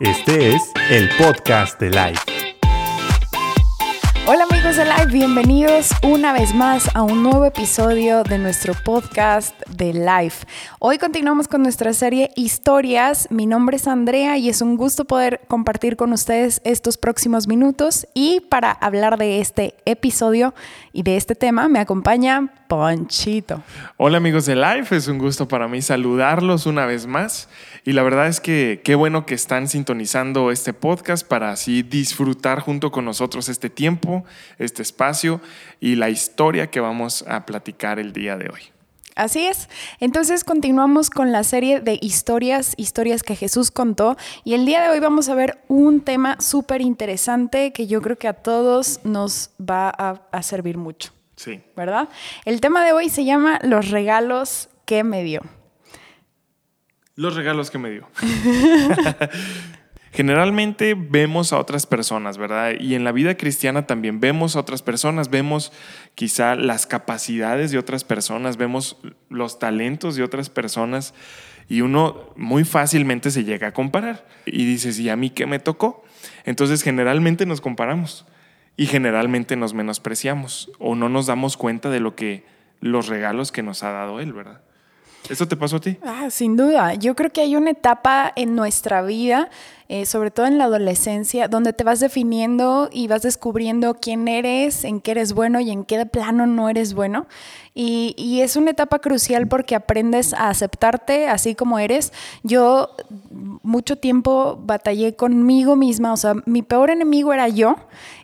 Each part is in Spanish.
Este es el podcast de Life. De Life, bienvenidos una vez más a un nuevo episodio de nuestro podcast de Life. Hoy continuamos con nuestra serie Historias. Mi nombre es Andrea y es un gusto poder compartir con ustedes estos próximos minutos. Y para hablar de este episodio y de este tema me acompaña Ponchito. Hola amigos de Life, es un gusto para mí saludarlos una vez más. Y la verdad es que qué bueno que están sintonizando este podcast para así disfrutar junto con nosotros este tiempo, este espacio y la historia que vamos a platicar el día de hoy. Así es. Entonces continuamos con la serie de historias, historias que Jesús contó. Y el día de hoy vamos a ver un tema súper interesante que yo creo que a todos nos va a, a, servir mucho. Sí. ¿Verdad? El tema de hoy se llama Los regalos que me dio. Los regalos que me dio. Generalmente vemos a otras personas, ¿verdad? Y en la vida cristiana también vemos a otras personas, vemos quizá las capacidades de otras personas, vemos los talentos de otras personas y uno muy fácilmente se llega a comparar y dices, ¿y a mí qué me tocó? Entonces generalmente nos comparamos y generalmente nos menospreciamos o no nos damos cuenta de lo que los regalos que nos ha dado él, ¿verdad? ¿Eso te pasó a ti? Ah, sin duda. Yo creo que hay una etapa en nuestra vida, eh, sobre todo en la adolescencia, donde te vas definiendo y vas descubriendo quién eres, en qué eres bueno y en qué de plano no eres bueno. Y, y, es una etapa crucial porque aprendes a aceptarte así como eres. Yo mucho tiempo batallé conmigo misma, o sea, mi peor enemigo era yo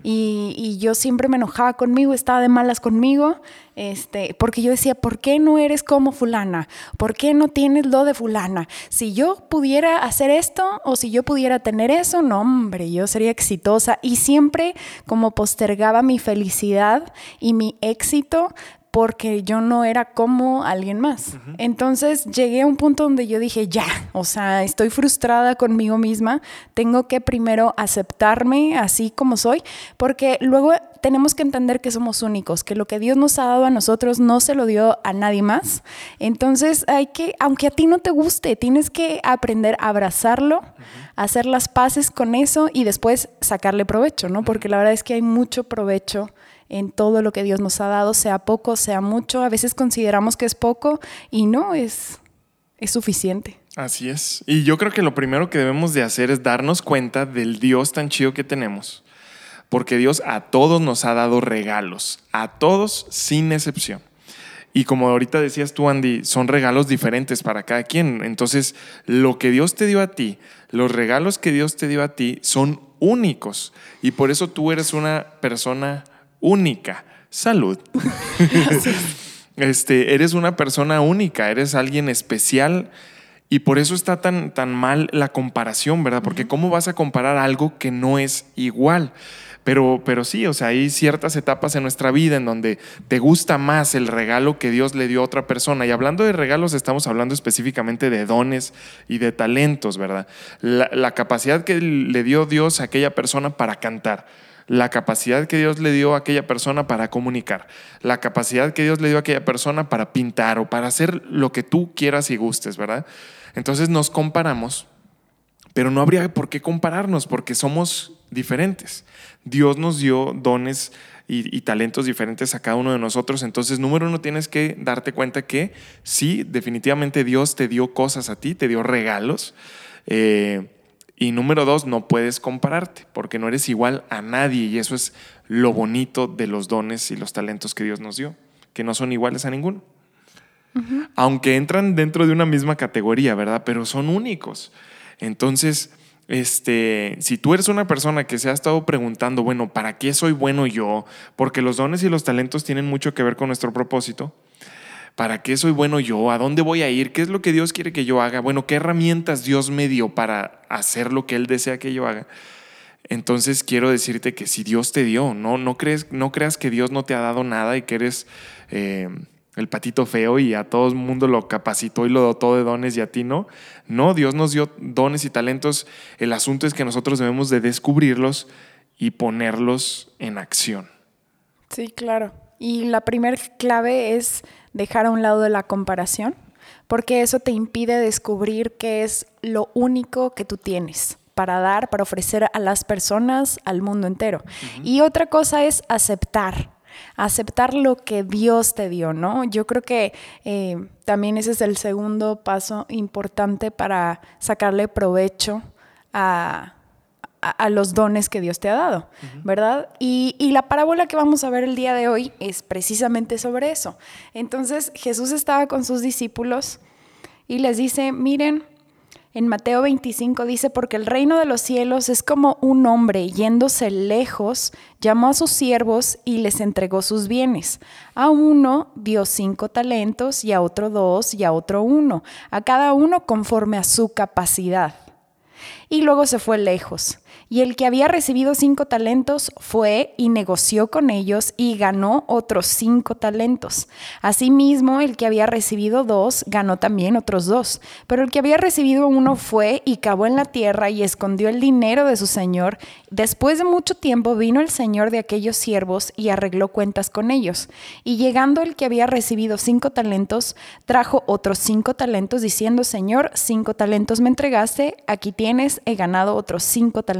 y, y yo siempre me enojaba conmigo, estaba de malas conmigo, este, porque yo decía, ¿por qué no eres como fulana? ¿Por qué no tienes lo de fulana? Si yo pudiera hacer esto o si yo pudiera tener eso, no, hombre, yo sería exitosa. Y siempre como postergaba mi felicidad y mi éxito porque yo no era como alguien más. Entonces llegué a un punto donde yo dije, ya, o sea, estoy frustrada conmigo misma, tengo que primero aceptarme así como soy, porque luego tenemos que entender que somos únicos, que lo que Dios nos ha dado a nosotros no se lo dio a nadie más. Entonces hay que, aunque a ti no te guste, tienes que aprender a abrazarlo, hacer las paces con eso y después sacarle provecho, ¿no? Porque la verdad es que hay mucho provecho en todo lo que Dios nos ha dado, sea poco, sea mucho. A veces consideramos que es poco y no, es, es suficiente. Así es. Y yo creo que lo primero que debemos de hacer es darnos cuenta del Dios tan chido que tenemos. Porque Dios a todos nos ha dado regalos, a todos sin excepción. Y como ahorita decías tú, Andy, son regalos diferentes para cada quien. Entonces, lo que Dios te dio a ti, los regalos que Dios te dio a ti son únicos. Y por eso tú eres una persona única. Salud. este, eres una persona única, eres alguien especial y por eso está tan, tan mal la comparación, ¿verdad? Porque ¿cómo vas a comparar algo que no es igual? Pero, pero sí, o sea, hay ciertas etapas en nuestra vida en donde te gusta más el regalo que Dios le dio a otra persona. Y hablando de regalos, estamos hablando específicamente de dones y de talentos, ¿verdad? La, la capacidad que le dio Dios a aquella persona para cantar la capacidad que Dios le dio a aquella persona para comunicar, la capacidad que Dios le dio a aquella persona para pintar o para hacer lo que tú quieras y gustes, ¿verdad? Entonces nos comparamos, pero no habría por qué compararnos porque somos diferentes. Dios nos dio dones y, talentos diferentes a cada uno de nosotros. Entonces, número uno, tienes que darte cuenta que sí, definitivamente Dios te dio cosas a ti, te dio regalos. Eh, y número dos, no puedes compararte porque no eres igual a nadie y eso es lo bonito de los dones y los talentos que Dios nos dio, que no son iguales a ninguno. Aunque entran dentro de una misma categoría, ¿verdad? Pero son únicos. Entonces, este, si tú eres una persona que se ha estado preguntando, bueno, ¿para qué soy bueno yo? Porque los dones y los talentos tienen mucho que ver con nuestro propósito. ¿Para qué soy bueno yo? ¿A dónde voy a ir? ¿Qué es lo que Dios quiere que yo haga? Bueno, ¿qué herramientas Dios me dio para hacer lo que Él desea que yo haga? Entonces quiero decirte que si Dios te dio, no, no, crees, no creas que Dios no te ha dado nada y que eres eh, el patito feo y a todo el mundo lo capacitó y lo dotó de dones y a ti no. No, Dios nos dio dones y talentos. El asunto es que nosotros debemos de descubrirlos y ponerlos en acción. Sí, claro. Y la primera clave es dejar a un lado de la comparación, porque eso te impide descubrir qué es lo único que tú tienes para dar, para ofrecer a las personas, al mundo entero. Y otra cosa es aceptar aceptar lo que Dios te dio, ¿no? Yo creo que eh, también ese es el segundo paso importante para sacarle provecho a, los dones que Dios te ha dado, ¿verdad? Y, y, la parábola que vamos a ver el día de hoy es precisamente sobre eso. Entonces Jesús estaba con sus discípulos y les dice, miren, en Mateo 25 dice, porque el reino de los cielos es como un hombre yéndose lejos, llamó a sus siervos y les entregó sus bienes. A uno dio cinco talentos y a otro dos y a otro uno, a cada uno conforme a su capacidad. Y luego se fue lejos. Y el que había recibido cinco talentos fue y negoció con ellos y ganó otros cinco talentos. Asimismo, el que había recibido dos ganó también otros dos. Pero el que había recibido uno fue y cavó en la tierra y escondió el dinero de su señor. Después de mucho tiempo vino el señor de aquellos siervos y arregló cuentas con ellos. Y llegando el que había recibido cinco talentos, trajo otros cinco talentos diciendo, Señor, cinco talentos me entregaste, aquí tienes, he ganado otros cinco talentos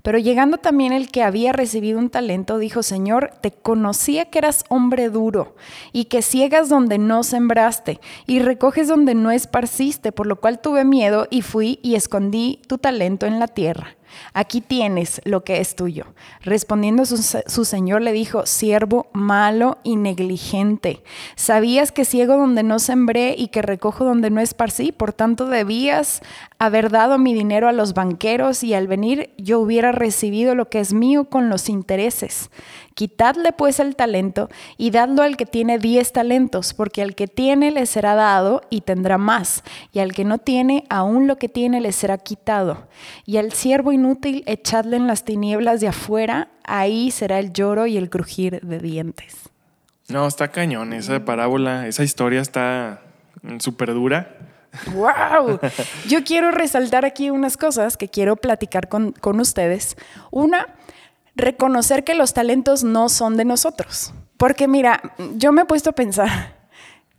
Pero llegando también el que había recibido un talento, dijo, Señor, te conocía que eras hombre duro y que ciegas donde no sembraste y recoges donde no esparciste, por lo cual tuve miedo y fui y escondí tu talento en la tierra. Aquí tienes lo que es tuyo. Respondiendo su, su, señor le dijo, siervo malo y negligente. Sabías que ciego donde no sembré y que recojo donde no esparcí, por tanto debías haber dado mi dinero a los banqueros y al venir yo hubiera recibido lo que es mío con los intereses. Quitadle pues el talento y dadlo al que tiene diez talentos, porque al que tiene le será dado y tendrá más, y al que no tiene, aún lo que tiene le será quitado. Y al siervo inútil echadle en las tinieblas de afuera, ahí será el lloro y el crujir de dientes. No, está cañón esa parábola, esa historia está súper dura. ¡Wow! Yo quiero resaltar aquí unas cosas que quiero platicar con, con ustedes. Una, reconocer que los talentos no son de nosotros. Porque mira, yo me he puesto a pensar,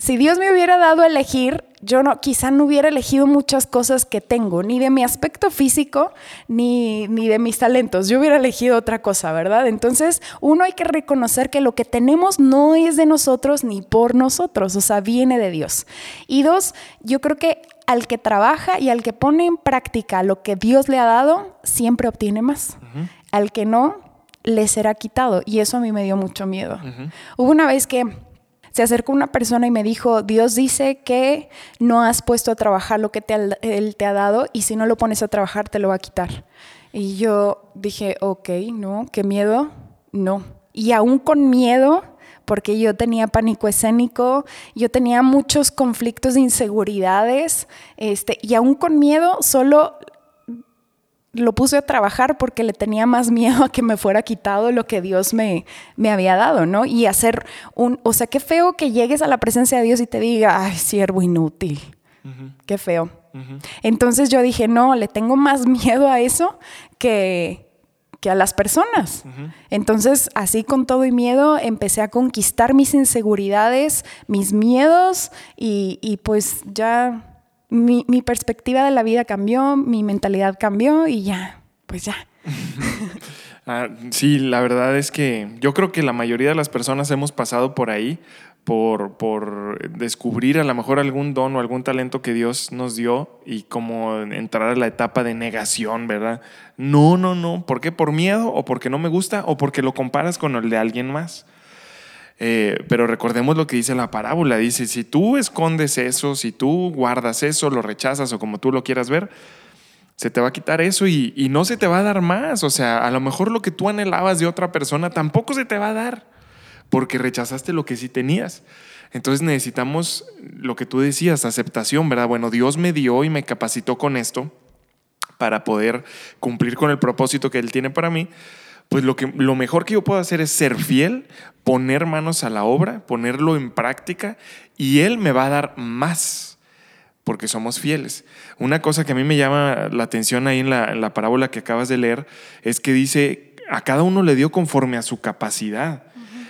si Dios me hubiera dado a elegir, yo no, quizá no hubiera elegido muchas cosas que tengo, ni de mi aspecto físico, ni, ni de mis talentos. Yo hubiera elegido otra cosa, ¿verdad? Entonces, uno hay que reconocer que lo que tenemos no es de nosotros ni por nosotros, o sea, viene de Dios. Y dos, yo creo que al que trabaja y al que pone en práctica lo que Dios le ha dado, siempre obtiene más. Al que no, le será quitado. Y eso a mí me dio mucho miedo. Hubo una vez que se acercó una persona y me dijo, Dios dice que no has puesto a trabajar lo que Él te ha dado y si no lo pones a trabajar te lo va a quitar. Y yo dije, ok, no, qué miedo, no. Y aún con miedo, porque yo tenía pánico escénico, yo tenía muchos conflictos de inseguridades, este, y aún con miedo solo lo puse a trabajar porque le tenía más miedo a que me fuera quitado lo que Dios me, me había dado, ¿no? Y hacer un, o sea, qué feo que llegues a la presencia de Dios y te diga, ay, siervo inútil, qué feo. Entonces yo dije, no, le tengo más miedo a eso que, que a las personas. Entonces, así con todo y miedo, empecé a conquistar mis inseguridades, mis miedos y, y pues ya mi, perspectiva de la vida cambió, mi mentalidad cambió y ya, pues ya. Ah, sí, la verdad es que yo creo que la mayoría de las personas hemos pasado por ahí, por, por, descubrir a lo mejor algún don o algún talento que Dios nos dio y como entrar a la etapa de negación, ¿verdad? No, no, no. ¿Por qué? ¿Por miedo o porque no me gusta o porque lo comparas con el de alguien más? Eh, pero recordemos lo que dice la parábola. Dice, si tú escondes eso, si tú guardas eso, lo rechazas o como tú lo quieras ver, se te va a quitar eso y, y no se te va a dar más. O sea, a lo mejor lo que tú anhelabas de otra persona tampoco se te va a dar porque rechazaste lo que sí tenías. Entonces necesitamos lo que tú decías, aceptación, ¿verdad? Bueno, Dios me dio y me capacitó con esto para poder cumplir con el propósito que Él tiene para mí pues lo, que, lo mejor que yo puedo hacer es ser fiel, poner manos a la obra, ponerlo en práctica y Él me va a dar más porque somos fieles. Una cosa que a mí me llama la atención ahí en la, parábola que acabas de leer es que dice, a cada uno le dio conforme a su capacidad.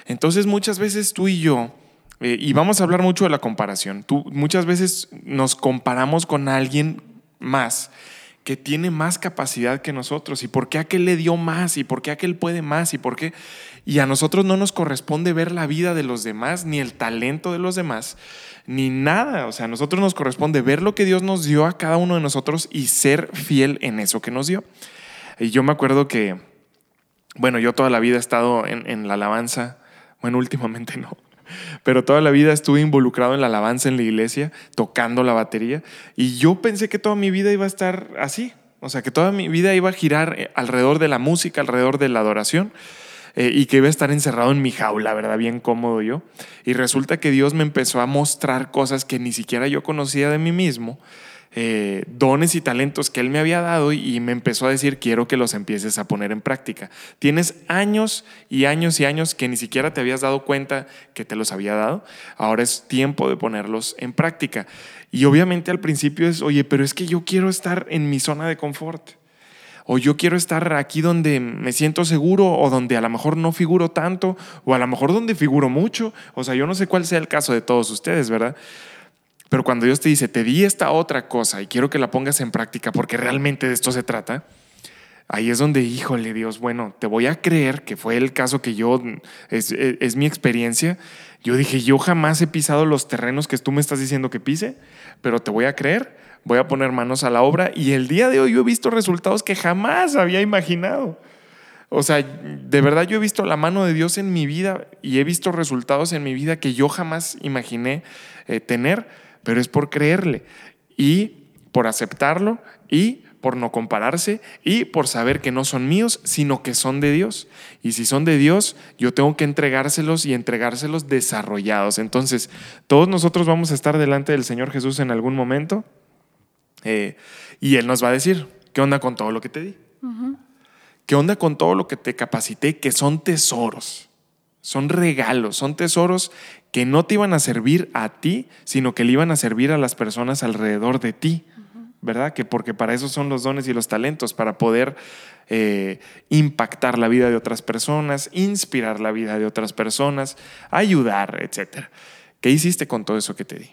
Entonces muchas veces tú y yo, eh, y vamos a hablar mucho de la comparación, tú, muchas veces nos comparamos con alguien más que tiene más capacidad que nosotros y por qué aquel le dio más y por qué aquel puede más y por qué y a nosotros no nos corresponde ver la vida de los demás ni el talento de los demás ni nada, o sea, a nosotros nos corresponde ver lo que Dios nos dio a cada uno de nosotros y ser fiel en eso que nos dio. Y yo me acuerdo que, bueno, yo toda la vida he estado en, en la alabanza, bueno, últimamente no, pero toda la vida estuve involucrado en la alabanza en la iglesia, tocando la batería, y yo pensé que toda mi vida iba a estar así, o sea, que toda mi vida iba a girar eh, alrededor de la música, alrededor de la adoración. Eh, y que iba a estar encerrado en mi jaula, ¿verdad? Bien cómodo yo. Y resulta que Dios me empezó a mostrar cosas que ni siquiera yo conocía de mí mismo eh, dones y talentos que Él me había dado y me empezó a decir, quiero que los empieces a poner en práctica. Tienes años y años y años que ni siquiera te habías dado cuenta que te los había dado. Ahora es tiempo de ponerlos en práctica. Y obviamente al principio es, oye, pero es que yo quiero estar en mi zona de confort. O yo quiero estar aquí donde me siento seguro o donde a lo mejor no figuro tanto o a lo mejor donde figuro mucho. O sea, yo no sé cuál sea el caso de todos ustedes, ¿verdad? Pero cuando Dios te dice, te di esta otra cosa y quiero que la pongas en práctica porque realmente de esto se trata, ahí es donde, híjole Dios, bueno, te voy a creer que fue el caso que yo, es, mi experiencia. Yo dije, yo jamás he pisado los terrenos que tú me estás diciendo que pise, pero te voy a creer, voy a poner manos a la obra y el día de hoy yo he visto resultados que jamás había imaginado. O sea, de verdad yo he visto la mano de Dios en mi vida y he visto resultados en mi vida que yo jamás imaginé eh, tener pero es por creerle y por aceptarlo y por no compararse y por saber que no son míos, sino que son de Dios. Y si son de Dios, yo tengo que entregárselos y entregárselos desarrollados. Entonces, todos nosotros vamos a estar delante del Señor Jesús en algún momento eh, y Él nos va a decir, ¿qué onda con todo lo que te di? ¿Qué onda con todo lo que te capacité? Que son tesoros, son regalos, son tesoros que no te iban a servir a ti, sino que le iban a servir a las personas alrededor de ti, ¿verdad? Que porque para eso son los dones y los talentos, para poder eh, impactar la vida de otras personas, inspirar la vida de otras personas, ayudar, etc. ¿Qué hiciste con todo eso que te di?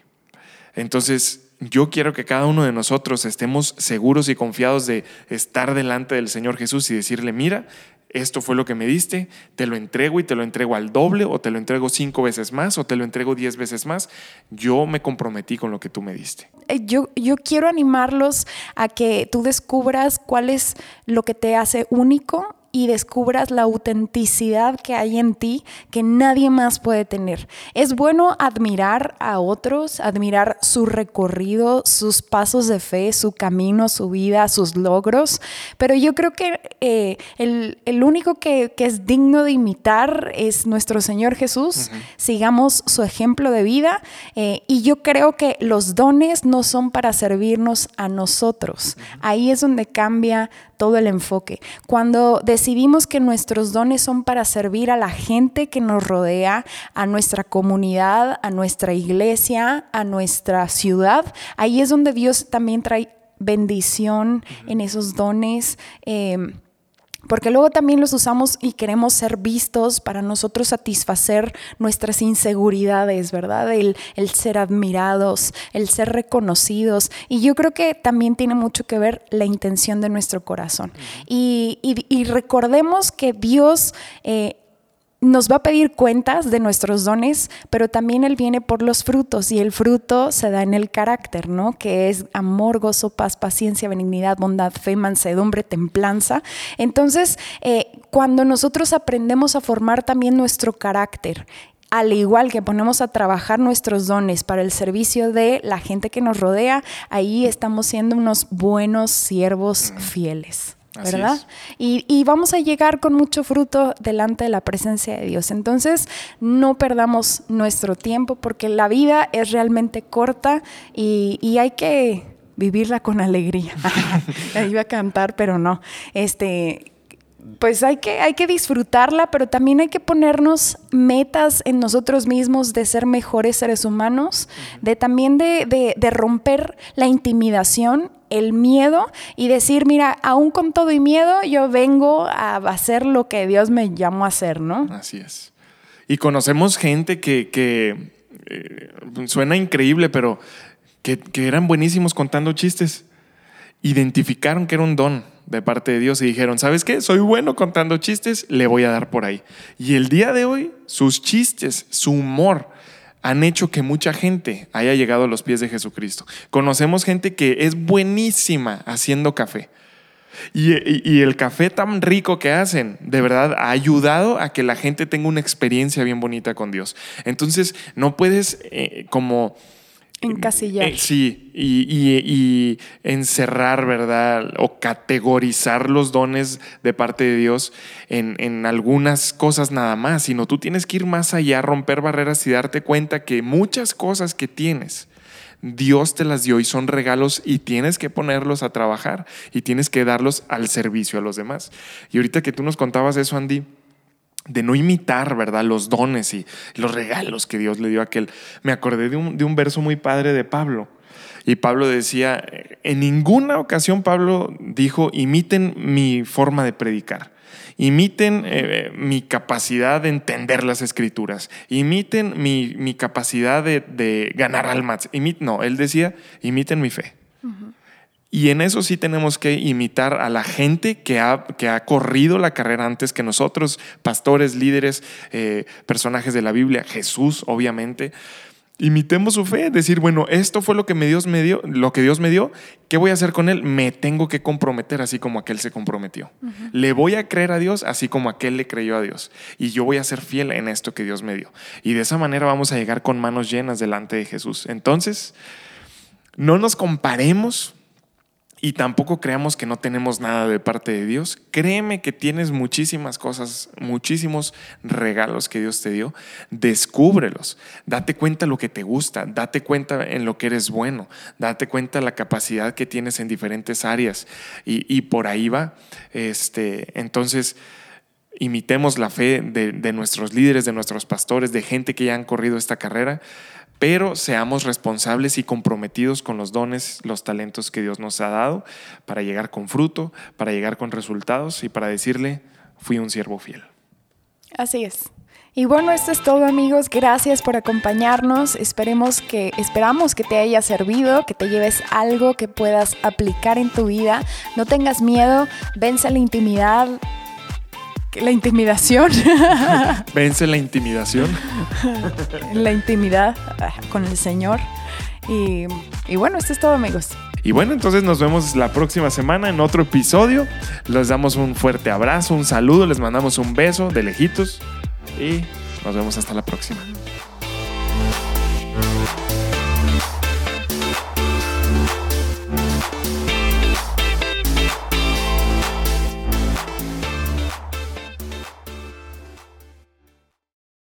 Entonces, yo quiero que cada uno de nosotros estemos seguros y confiados de estar delante del Señor Jesús y decirle, mira, esto fue lo que me diste, te lo entrego y te lo entrego al doble o te lo entrego cinco veces más o te lo entrego diez veces más. Yo me comprometí con lo que tú me diste. Eh, yo, yo quiero animarlos a que tú descubras cuál es lo que te hace único y descubras la autenticidad que hay en ti que nadie más puede tener. Es bueno admirar a otros, admirar su recorrido, sus pasos de fe, su camino, su vida, sus logros, pero yo creo que eh, el, único que, es digno de imitar es nuestro Señor Jesús. Sigamos su ejemplo de vida eh, y yo creo que los dones no son para servirnos a nosotros. Ahí es donde cambia todo el enfoque. Cuando decidimos que nuestros dones son para servir a la gente que nos rodea, a nuestra comunidad, a nuestra iglesia, a nuestra ciudad, ahí es donde Dios también trae bendición en esos dones. Eh, porque luego también los usamos y queremos ser vistos para nosotros satisfacer nuestras inseguridades, ¿verdad? El, ser admirados, el ser reconocidos. Y yo creo que también tiene mucho que ver la intención de nuestro corazón. Y, recordemos que Dios eh, nos va a pedir cuentas de nuestros dones, pero también Él viene por los frutos y el fruto se da en el carácter, ¿no? Que es amor, gozo, paz, paciencia, benignidad, bondad, fe, mansedumbre, templanza. Entonces, eh, cuando nosotros aprendemos a formar también nuestro carácter, al igual que ponemos a trabajar nuestros dones para el servicio de la gente que nos rodea, ahí estamos siendo unos buenos siervos fieles. ¿Verdad? Y, vamos a llegar con mucho fruto delante de la presencia de Dios. Entonces, no perdamos nuestro tiempo porque la vida es realmente corta y, hay que vivirla con alegría. Iba a cantar, pero no. Este, pues hay que, hay que disfrutarla, pero también hay que ponernos metas en nosotros mismos de ser mejores seres humanos, de también de, de, romper la intimidación, el miedo y decir, mira, aún con todo y miedo, yo vengo a hacer lo que Dios me llamó a hacer, ¿no? Así es. Y conocemos gente que, que eh, suena increíble, pero que, que eran buenísimos contando chistes. Identificaron que era un don de parte de Dios y dijeron, ¿sabes qué? Soy bueno contando chistes, le voy a dar por ahí. Y el día de hoy, sus chistes, su humor, han hecho que mucha gente haya llegado a los pies de Jesucristo. Conocemos gente que es buenísima haciendo café. Y, el café tan rico que hacen, de verdad, ha ayudado a que la gente tenga una experiencia bien bonita con Dios. Entonces, no puedes eh, como Encasillar. Eh, sí, y, encerrar, ¿verdad? O categorizar los dones de parte de Dios en, en, algunas cosas nada más, sino tú tienes que ir más allá, romper barreras y darte cuenta que muchas cosas que tienes, Dios te las dio y son regalos y tienes que ponerlos a trabajar y tienes que darlos al servicio a los demás. Y ahorita que tú nos contabas eso, Andy, de no imitar, ¿verdad? Los dones y los regalos que Dios le dio a aquel. Me acordé de un, de un verso muy padre de Pablo. Y Pablo decía, en ninguna ocasión Pablo dijo, imiten mi forma de predicar, imiten eh, mi capacidad de entender las escrituras, imiten mi, mi capacidad de, ganar almas. no, él decía, imiten mi fe. Y en eso sí tenemos que imitar a la gente que ha, que ha corrido la carrera antes que nosotros, pastores, líderes, eh, personajes de la Biblia, Jesús, obviamente. Imitemos su fe, decir, bueno, esto fue lo que, Dios me dio, lo que Dios me dio, ¿qué voy a hacer con él? Me tengo que comprometer así como aquel se comprometió. Le voy a creer a Dios así como aquel le creyó a Dios. Y yo voy a ser fiel en esto que Dios me dio. Y de esa manera vamos a llegar con manos llenas delante de Jesús. Entonces, no nos comparemos y tampoco creamos que no tenemos nada de parte de Dios. Créeme que tienes muchísimas cosas, muchísimos regalos que Dios te dio. Descúbrelos. Date cuenta lo que te gusta. Date cuenta en lo que eres bueno. Date cuenta la capacidad que tienes en diferentes áreas. Y, por ahí va. Este, entonces, imitemos la fe de, de nuestros líderes, de nuestros pastores, de gente que ya han corrido esta carrera pero seamos responsables y comprometidos con los dones, los talentos que Dios nos ha dado para llegar con fruto, para llegar con resultados y para decirle, fui un siervo fiel. Así es. Y bueno, esto es todo amigos, gracias por acompañarnos. Esperemos que esperamos que te haya servido, que te lleves algo que puedas aplicar en tu vida. No tengas miedo, vence la intimidad, la intimidación. Vence la intimidación. la intimidad ah, con el Señor. Y, y, bueno, esto es todo, amigos. Y bueno, entonces nos vemos la próxima semana en otro episodio. Les damos un fuerte abrazo, un saludo, les mandamos un beso de lejitos y nos vemos hasta la próxima.